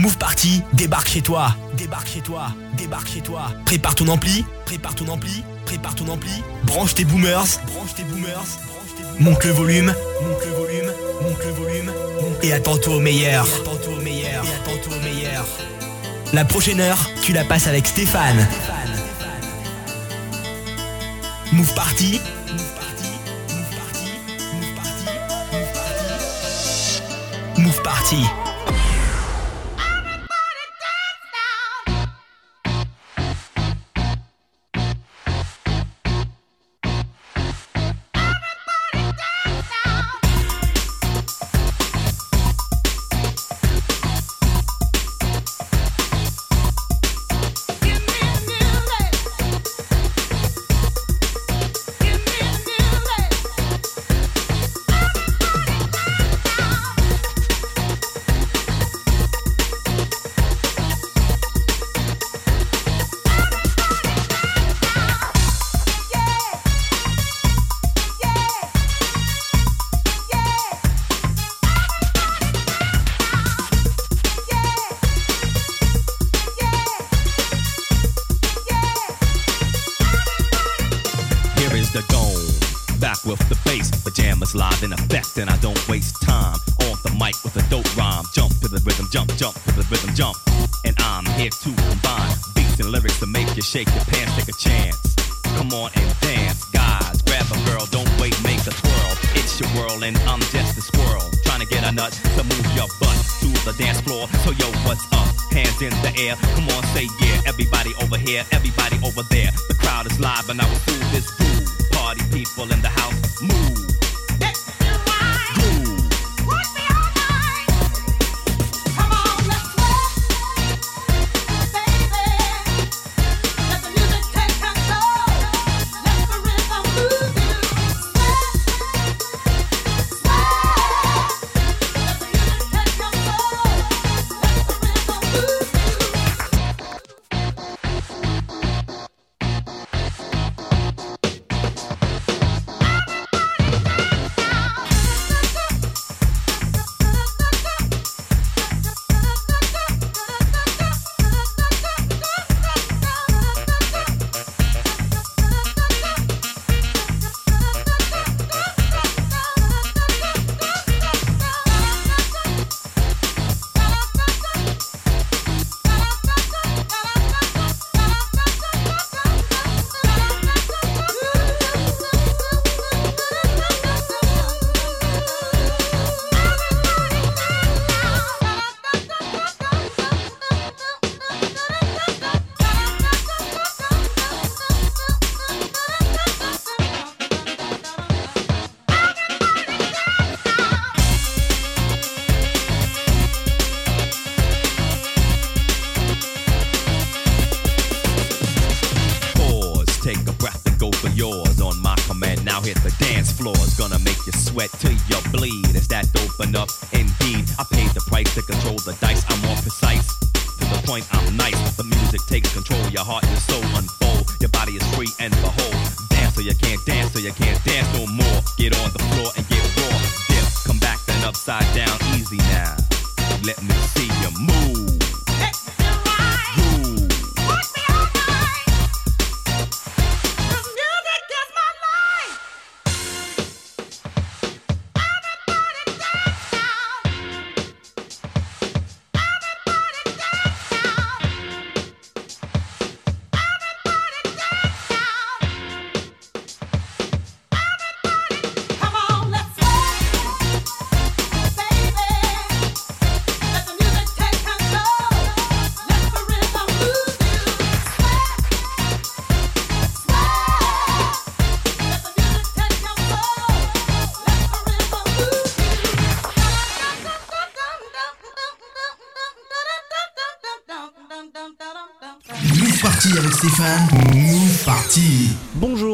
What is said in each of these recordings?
Move Party débarque chez toi, débarque chez toi, débarque chez toi. Prépare ton ampli, prépare ton ampli, prépare ton ampli. Branche tes boomers, branche tes boomers, branche tes boomers. Monte le volume, monte le volume, monte le volume. Monte et attends-toi au meilleur, attends-toi au meilleur, et attends-toi au meilleur. La prochaine heure, tu la passes avec Stéphane. Stéphane. Move Move Party, Move Party, Move Party, Move Party. Move Party. people in the house move.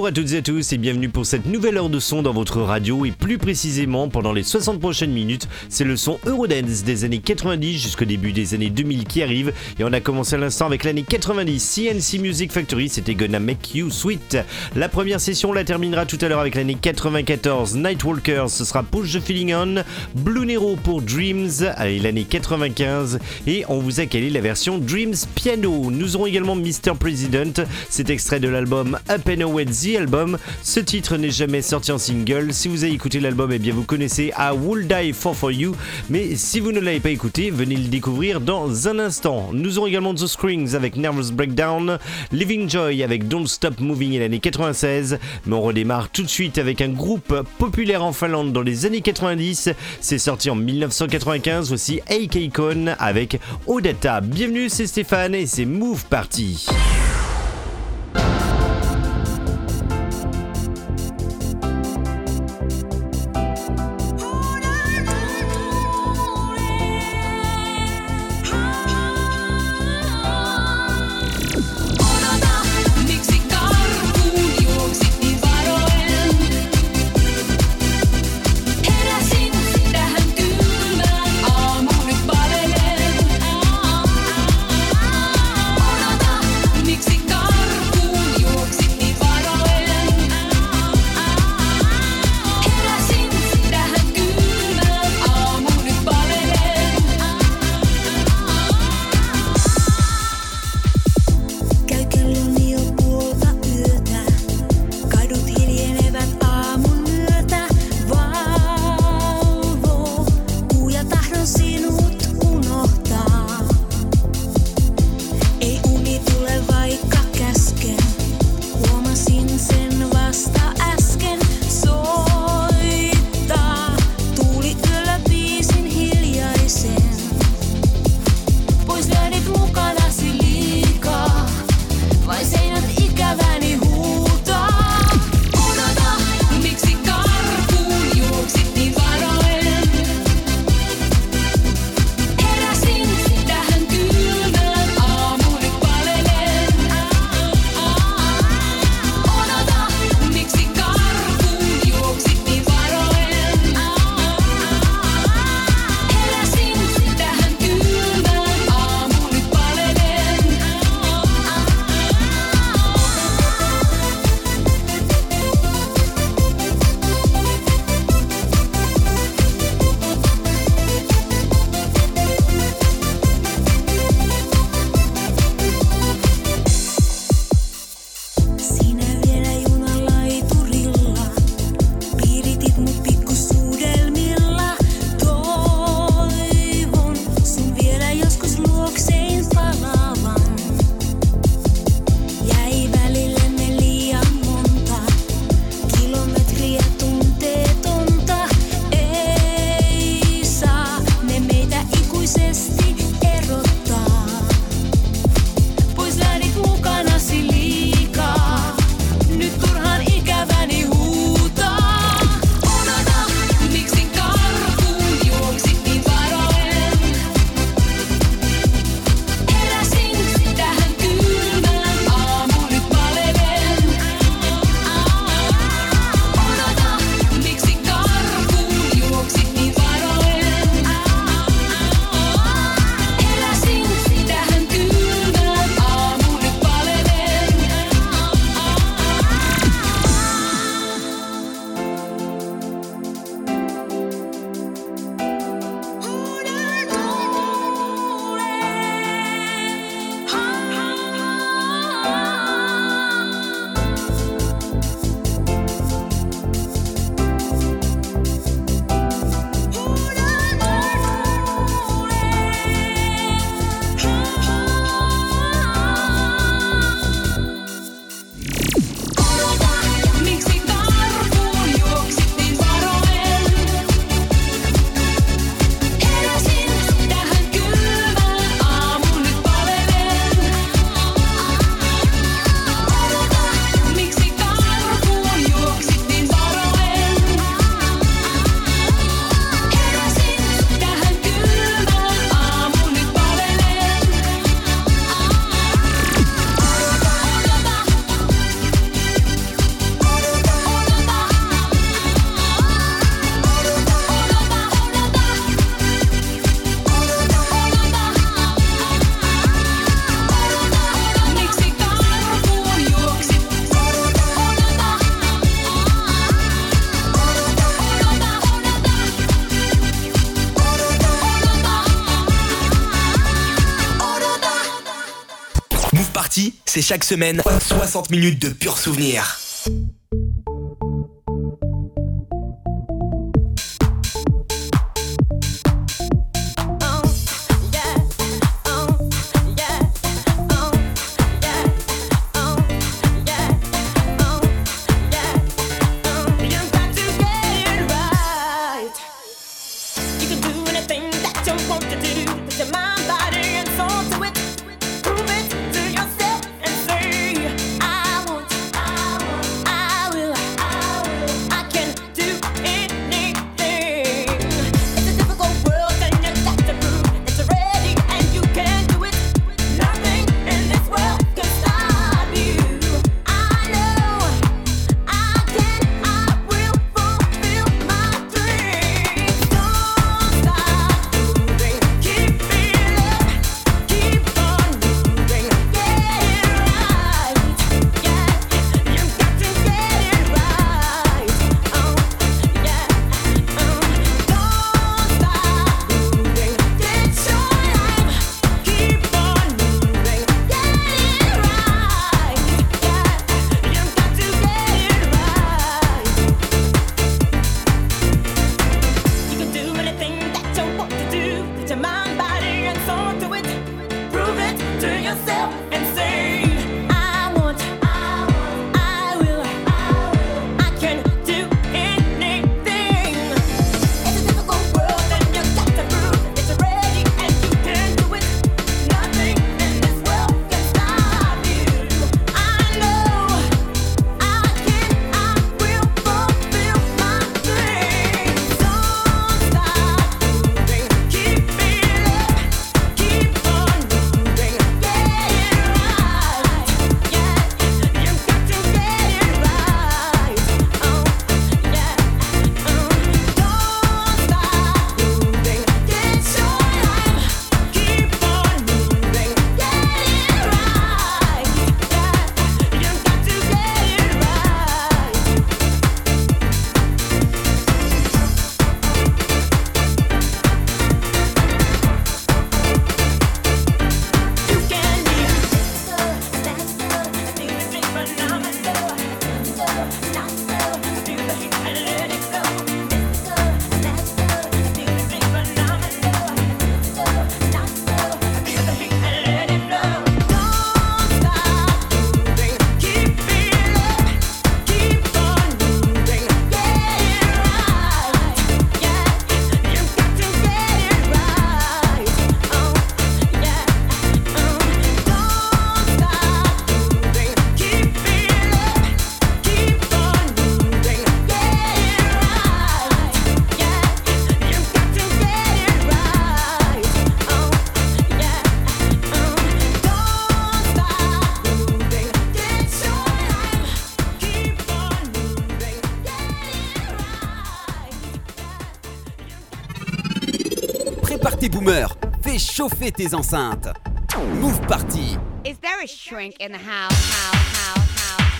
À toutes et à tous et bienvenue pour cette nouvelle heure de son dans votre radio et plus précisément pendant les 60 prochaines minutes, c'est le son Eurodance des années 90 jusqu'au début des années 2000 qui arrive et on a commencé à l'instant avec l'année 90 CNC Music Factory, c'était Gonna Make You Sweet. La première session la terminera tout à l'heure avec l'année 94 Nightwalkers, ce sera Push the Feeling On, Blue Nero pour Dreams, allez l'année 95 et on vous a calé la version Dreams Piano. Nous aurons également Mr. President, cet extrait de l'album Up and Away Album. Ce titre n'est jamais sorti en single. Si vous avez écouté l'album, eh bien vous connaissez I Will Die For You. Mais si vous ne l'avez pas écouté, venez le découvrir dans un instant. Nous aurons également The Screens avec Nervous Breakdown, Living Joy avec Don't Stop Moving in l'année 96. Mais on redémarre tout de suite avec un groupe populaire en Finlande dans les années 90. C'est sorti en 1995 aussi AK Con avec Odetta. Bienvenue, c'est Stéphane et c'est Move Party. C'est chaque semaine 60 minutes de pur souvenir. Chauffer tes enceintes. Move Party. Is there a shrink in the house? house, house? s'enchaîne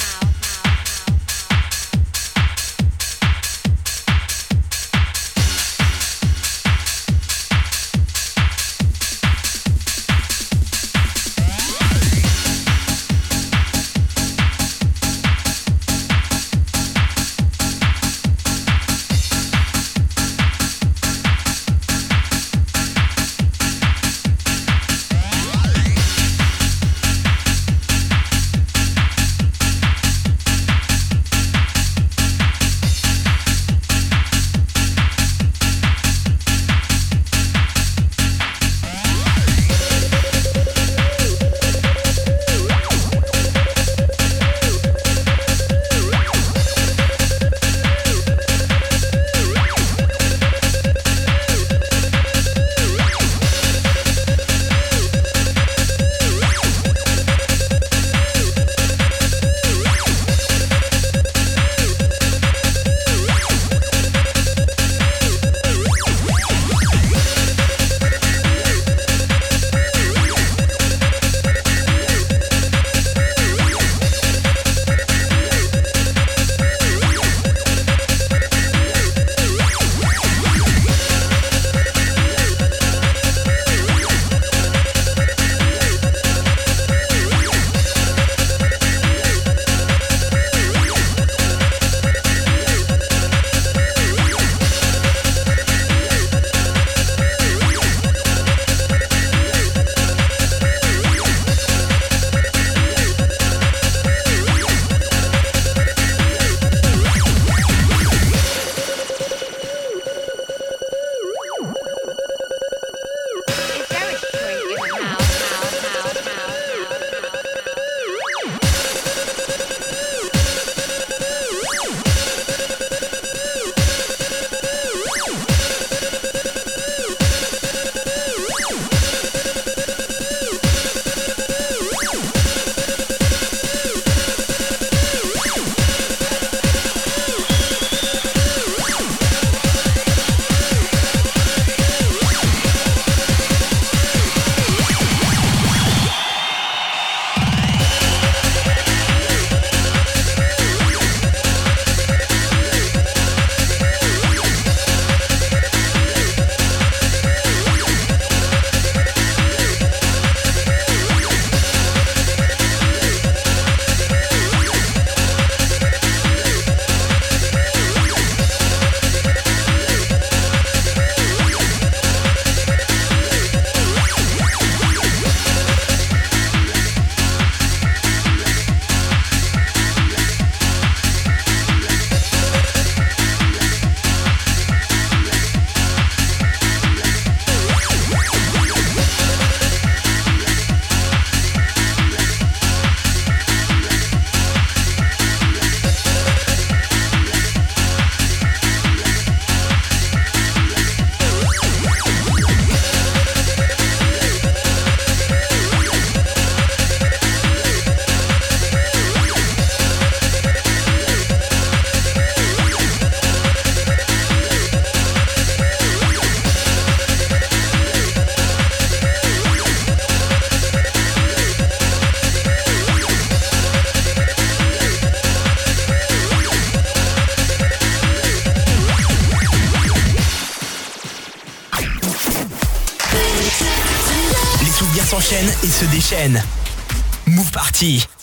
Move Party.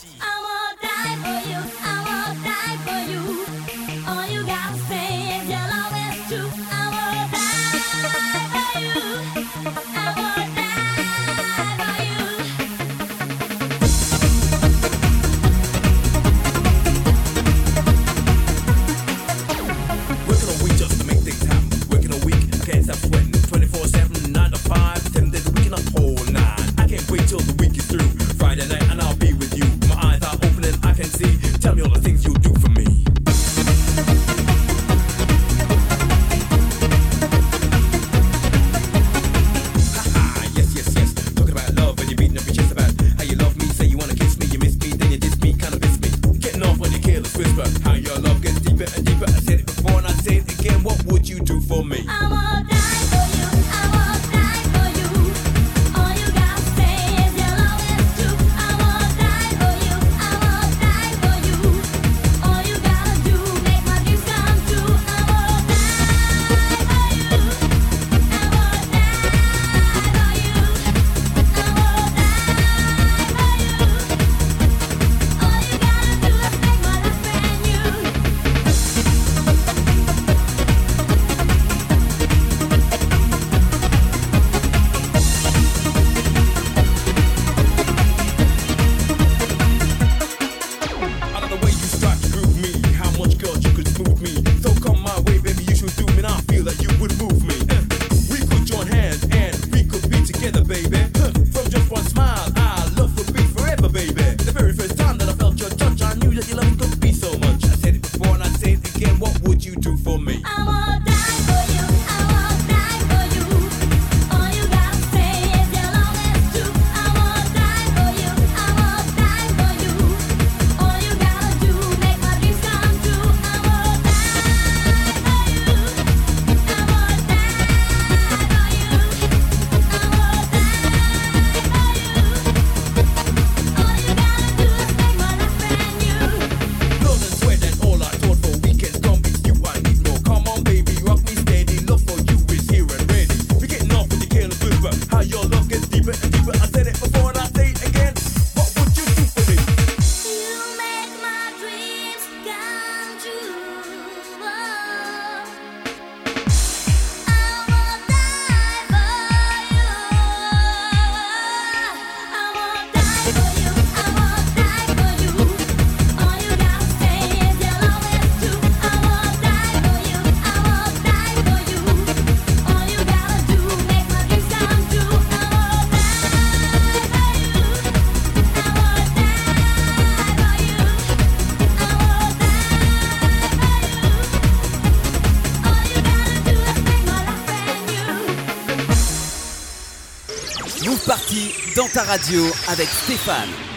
Party dans ta radio avec Stéphane.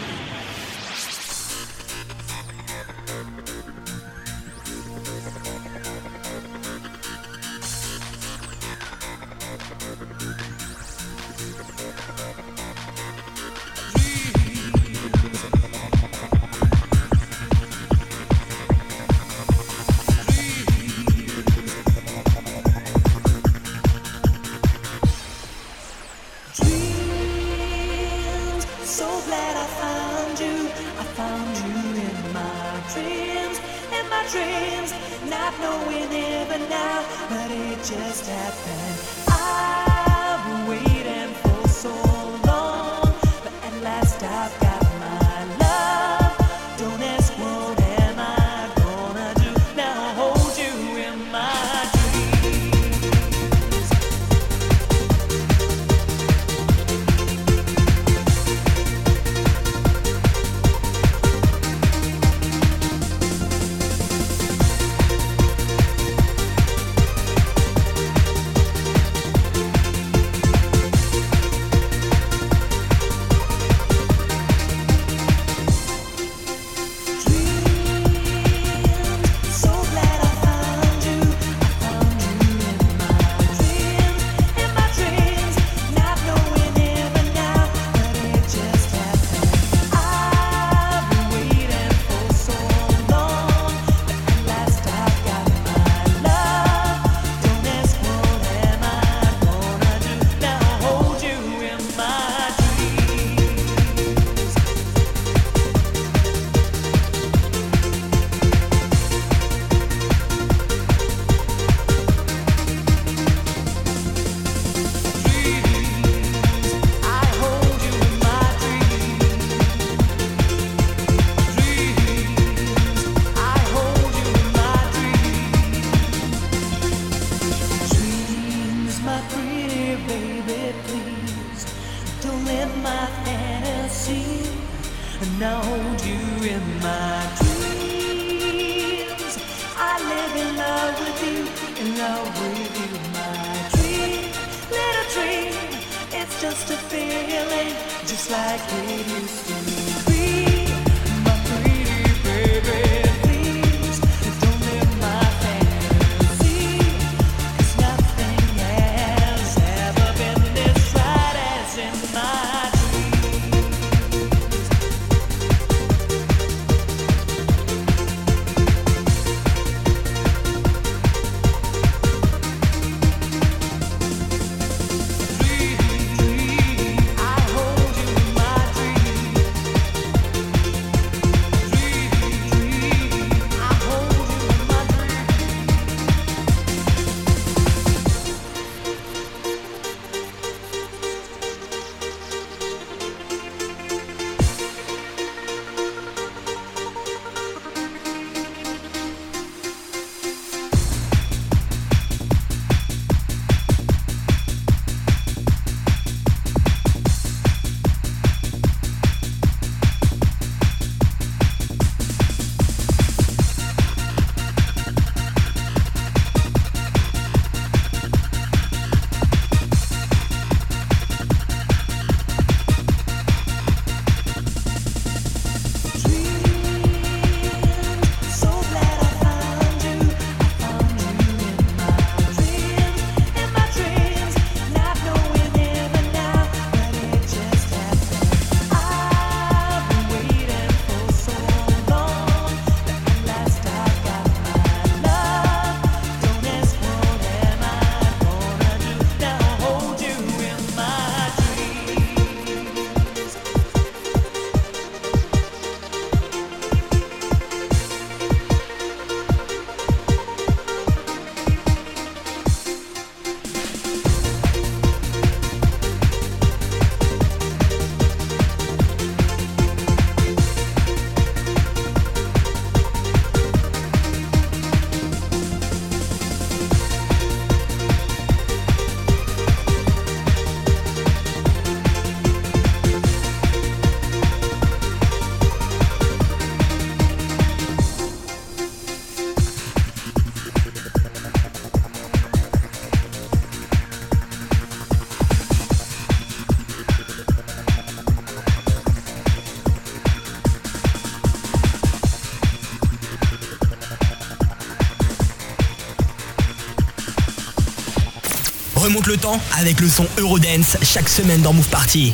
remonte le temps avec le son Eurodance chaque semaine dans Move Party.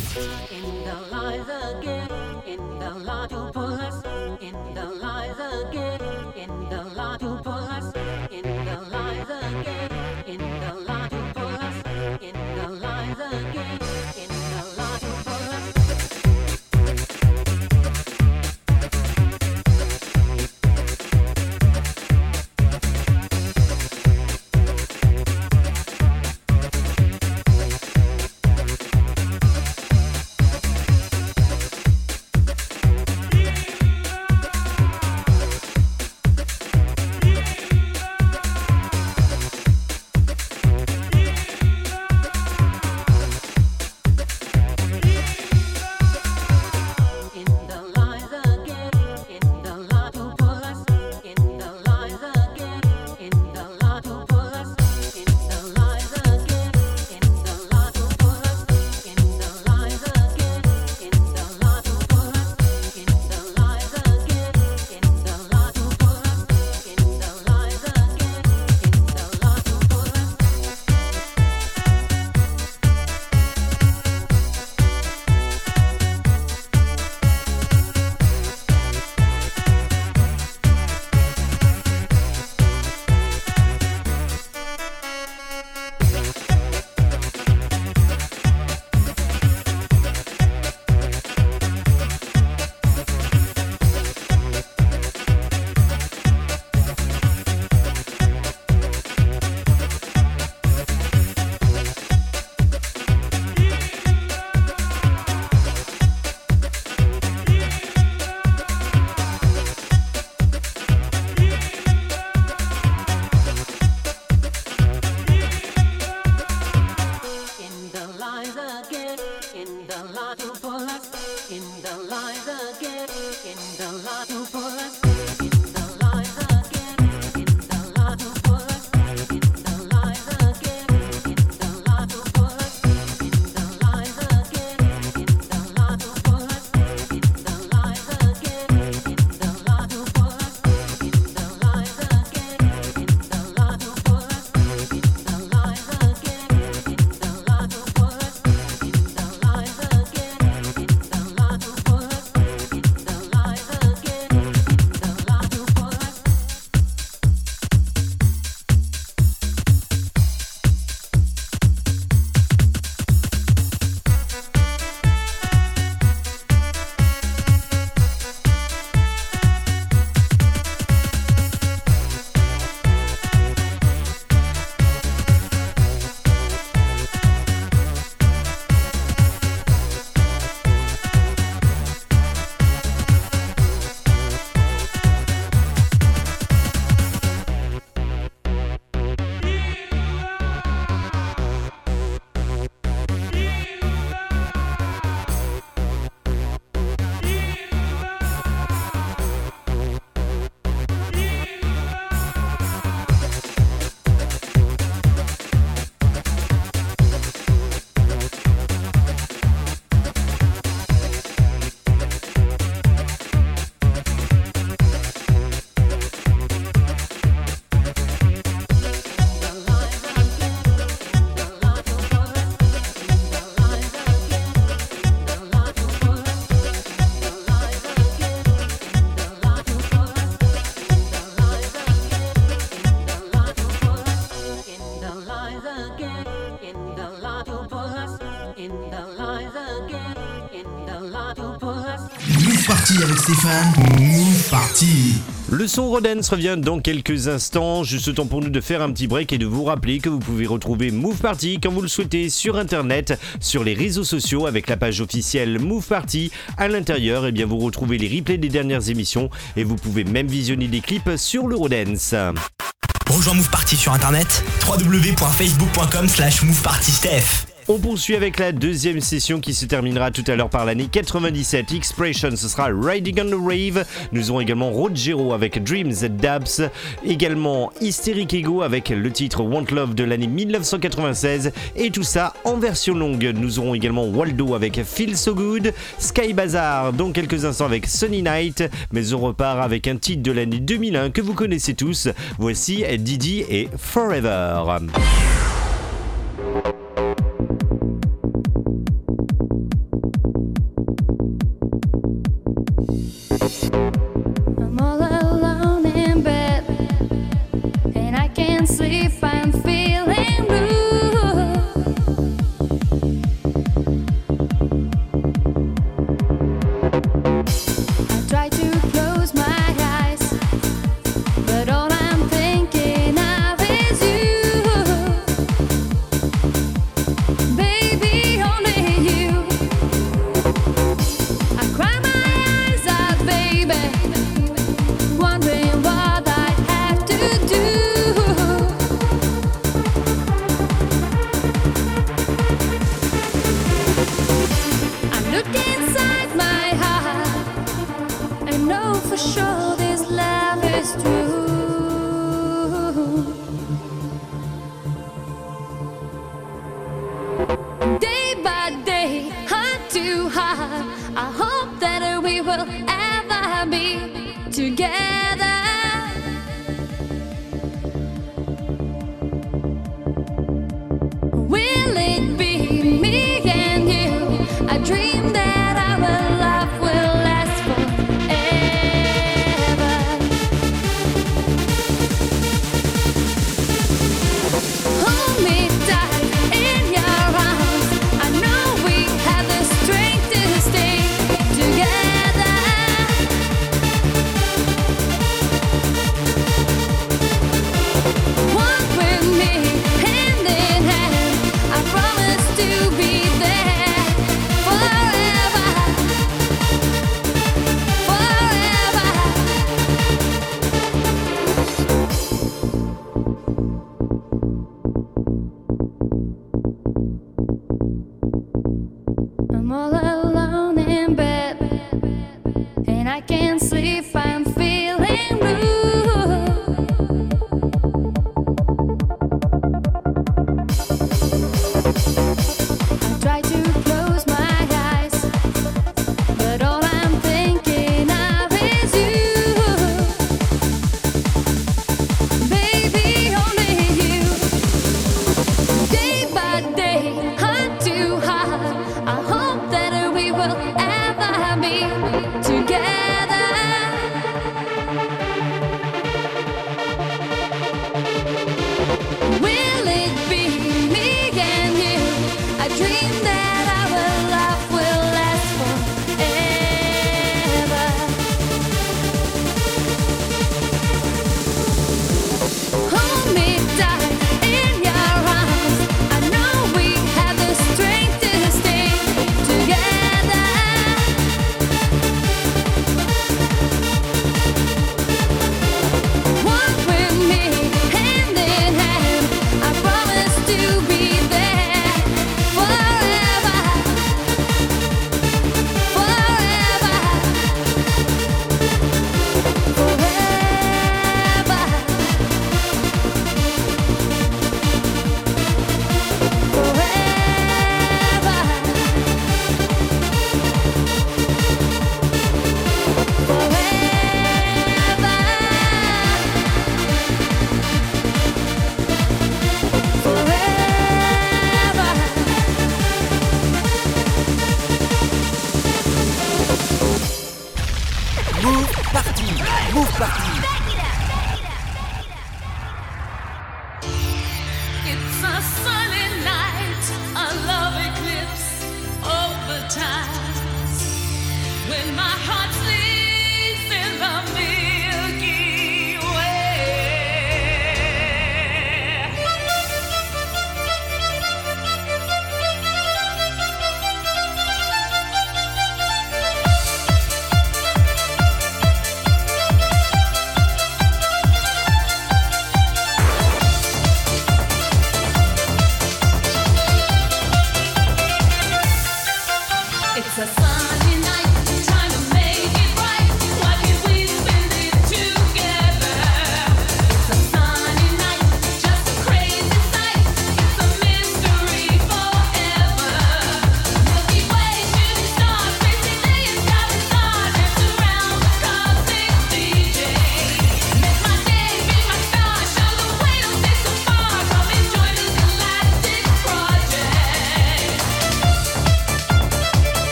Move Party avec Stéphane. Move Party. Le son Rodens revient dans quelques instants. Juste temps pour nous de faire un petit break et de vous rappeler que vous pouvez retrouver Move Party quand vous le souhaitez sur internet, sur les réseaux sociaux avec la page officielle Move Party. À l'intérieur, eh bien vous retrouvez les replays des dernières émissions et vous pouvez même visionner des clips sur le Rodens. Rejoins Move Party sur internet www.facebook.com slash movepartysteph. On poursuit avec la deuxième session qui se terminera tout à l'heure par l'année 97. Expression, ce sera Riding on the Rave. Nous aurons également Rogero avec Dreams Dabs. Également Hysteric Ego avec le titre Want Love de l'année 1996. Et tout ça en version longue. Nous aurons également Waldo avec Feel So Good. Sky Bazaar dans quelques instants avec Sunny Night. Mais on repart avec un titre de l'année 2001 que vous connaissez tous. Voici Didi et Forever. Will ever be together.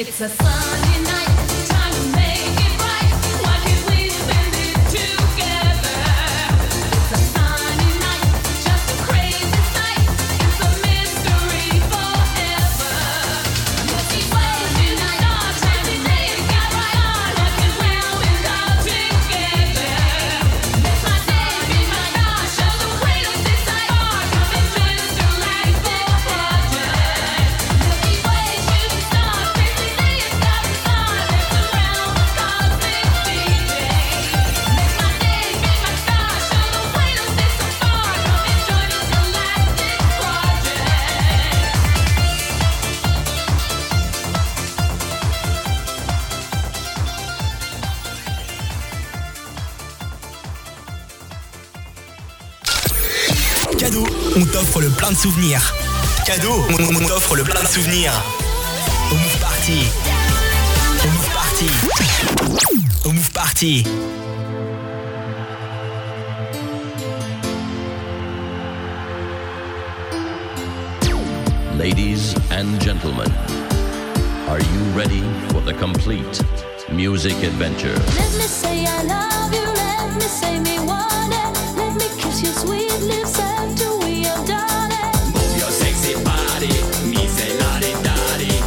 It's a sunny night. de souvenirs. Cadeau, on, on t'offre le plein de souvenirs. Au Move Party. Au Move Party. Au Move Party. Ladies and gentlemen, are you ready for the complete music adventure? Let me say I love you, let me say me want it, let me kiss your sweet lips after we are done. れ見せられたり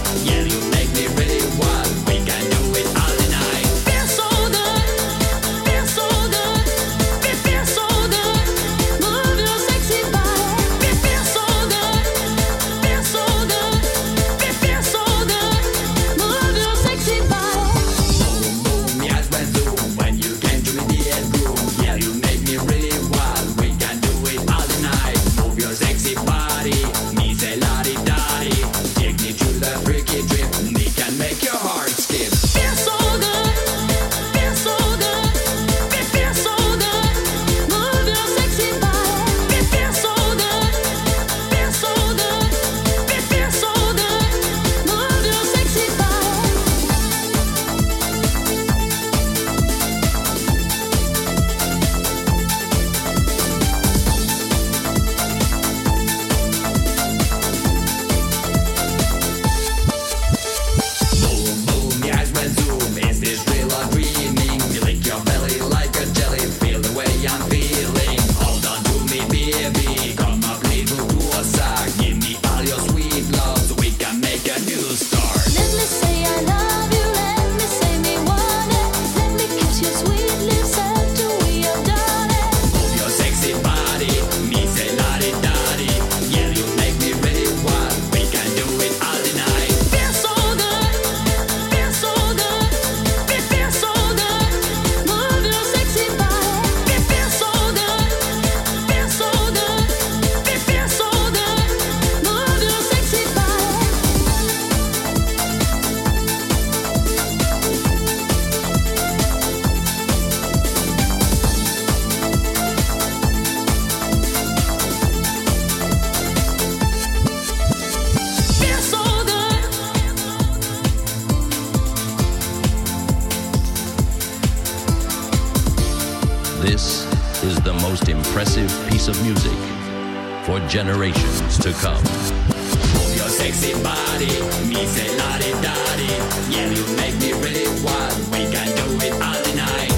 music for generations to come. Move your sexy body, me say lottie dottie. Yeah, you make me really wild. We can do it all night.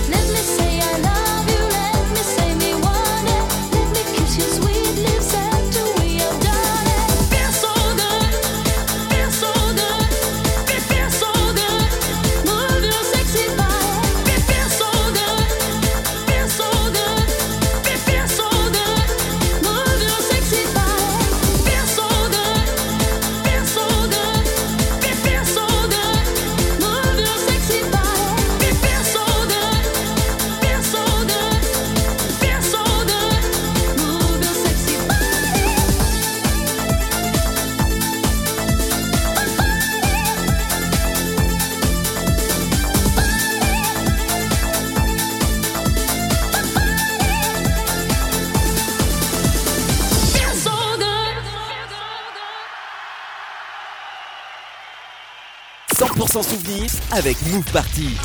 sans souvenir avec Move Party.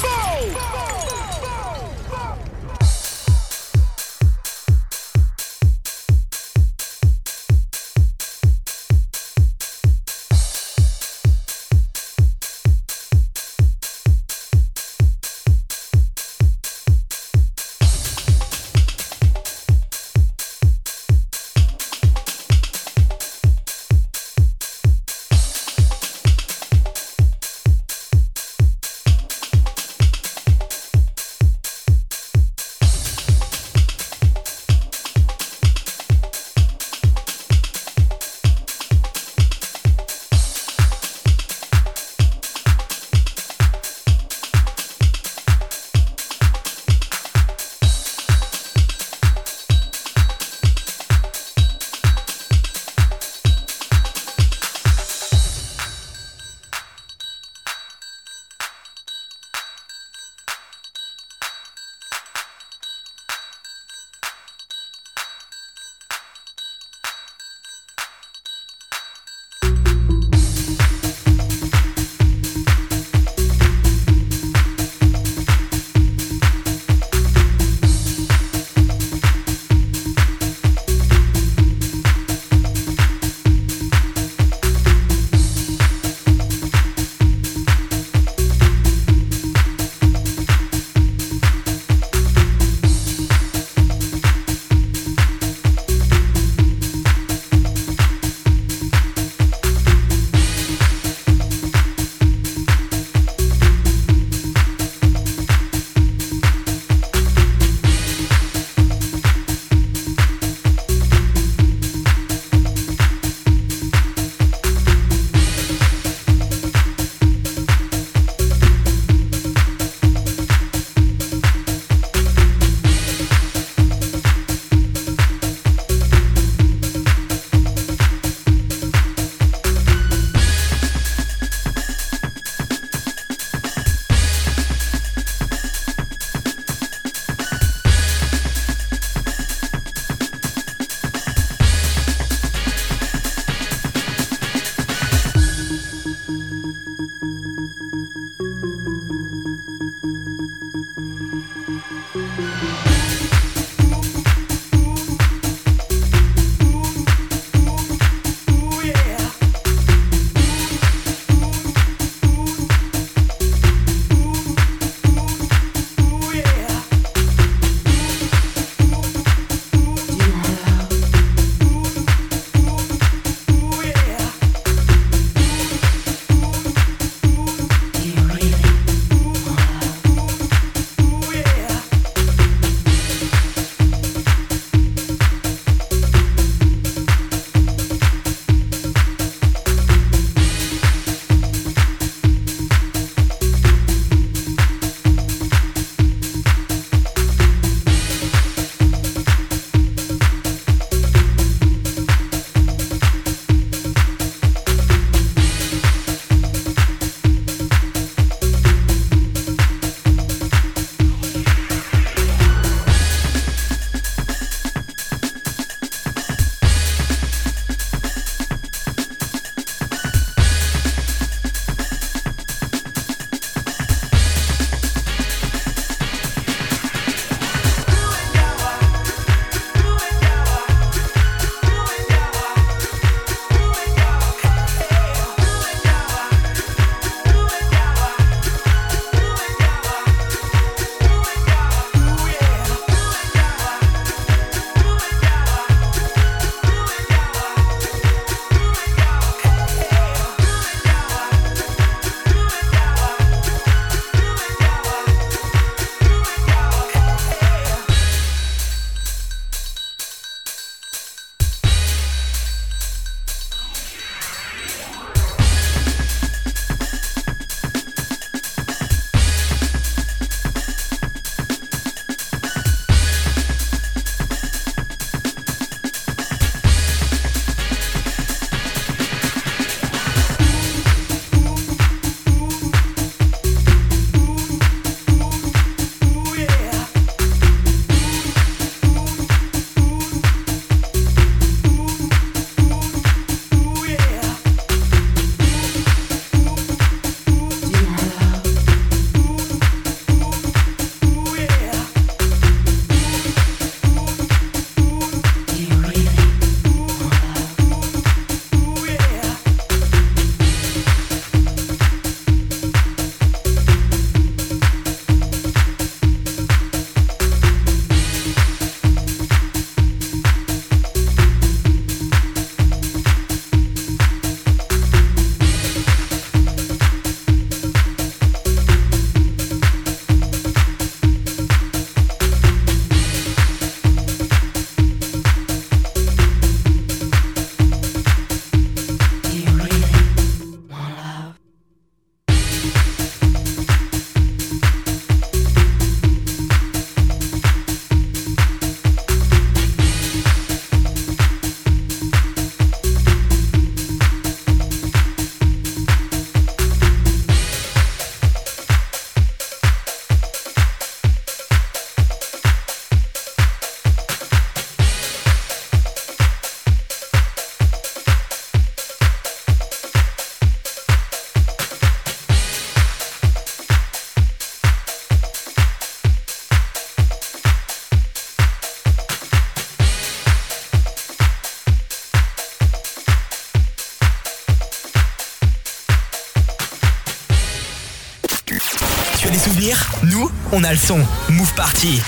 des souvenirs Nous, on a le son. Move Party.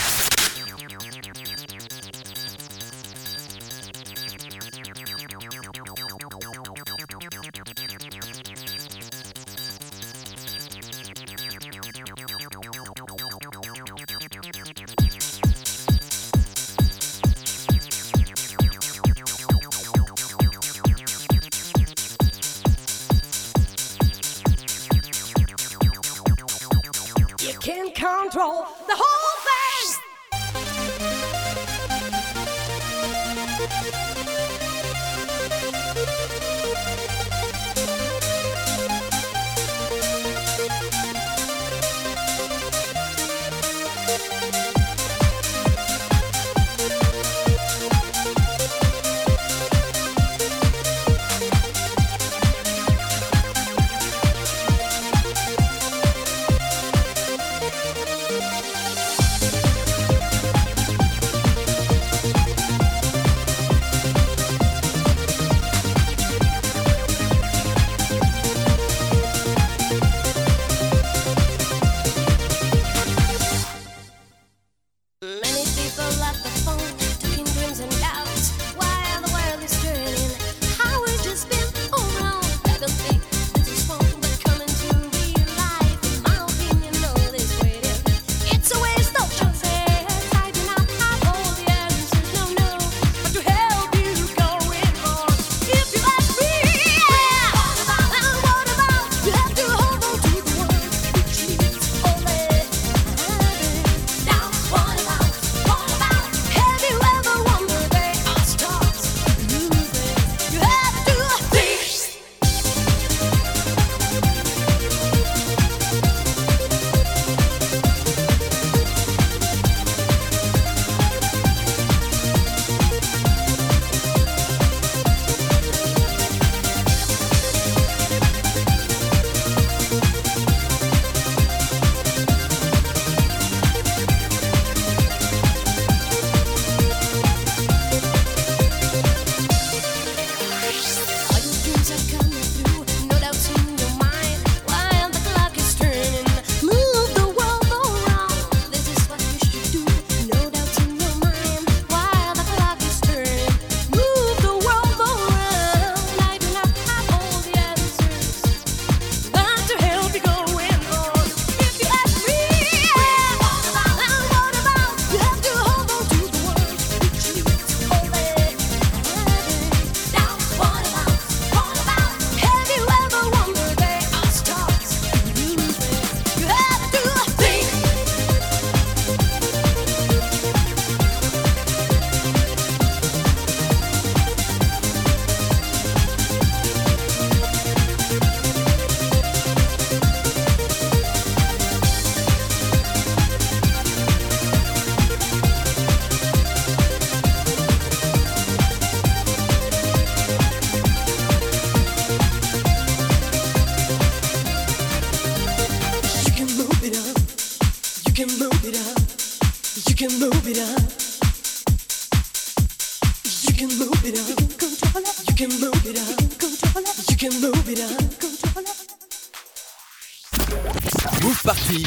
Move Party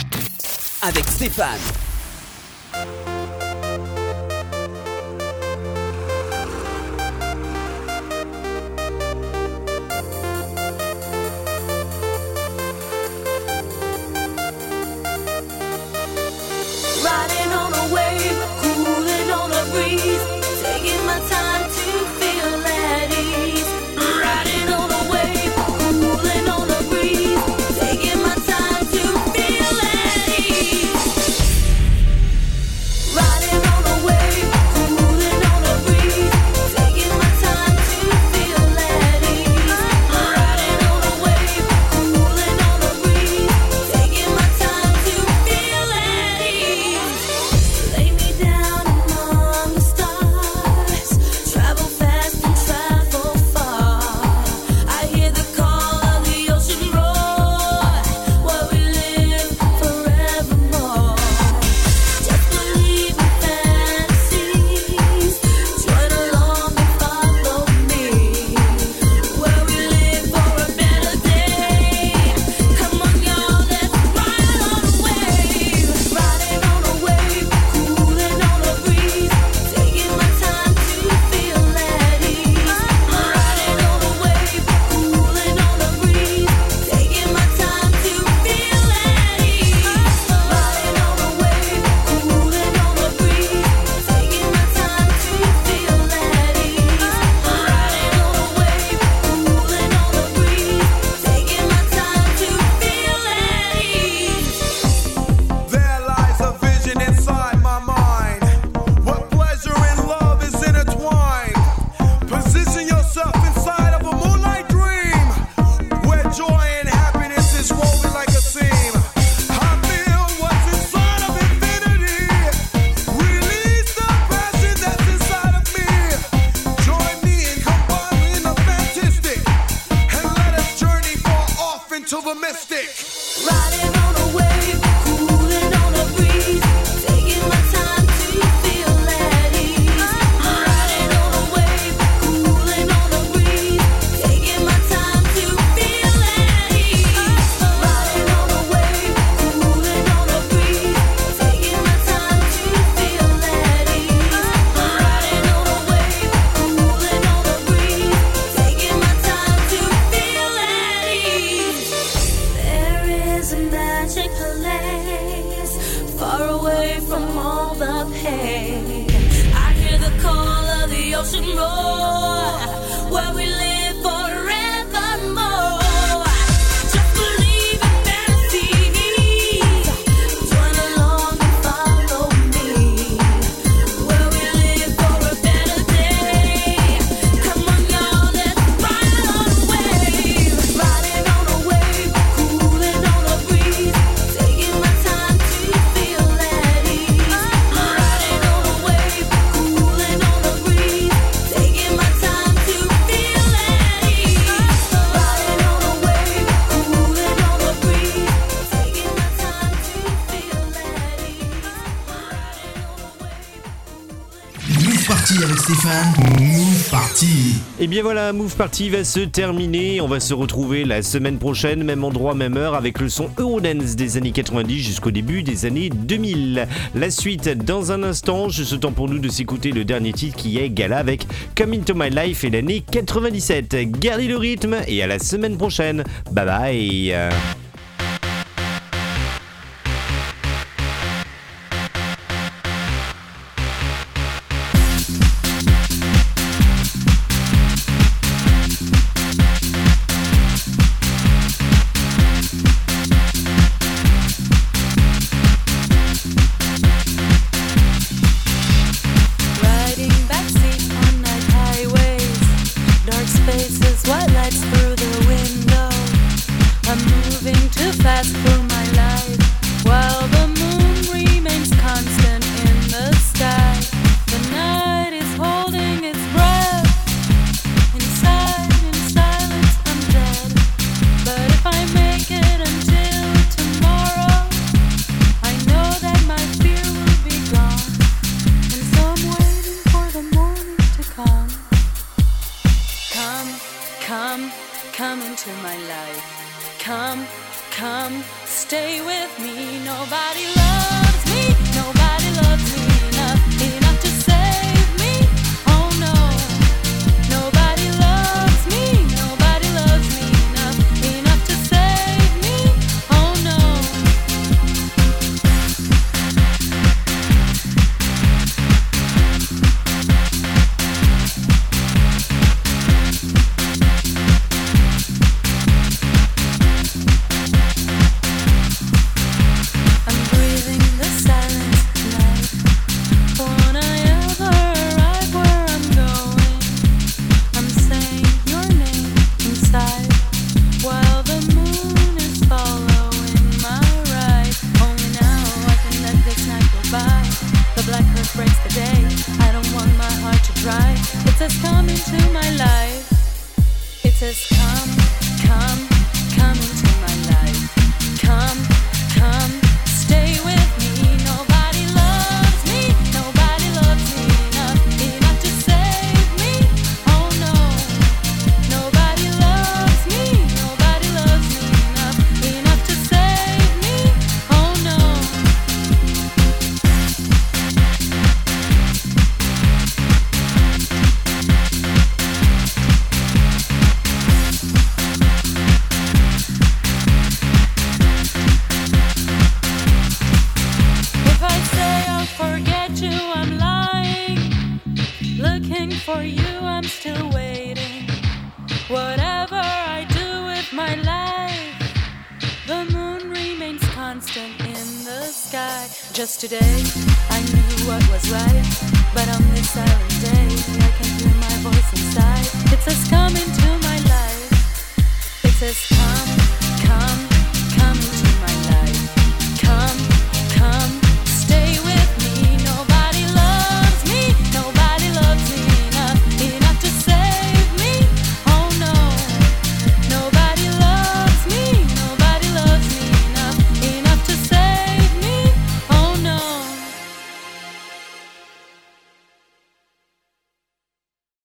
avec Stéphane. Et eh bien voilà, Move Party va se terminer. On va se retrouver la semaine prochaine, même endroit, même heure, avec le son Eurodance des années 90 jusqu'au début des années 2000. La suite dans un instant. Juste temps pour nous de s'écouter le dernier titre qui est Gala avec Come Into My Life et l'année 97. Gardez le rythme et à la semaine prochaine. Bye bye.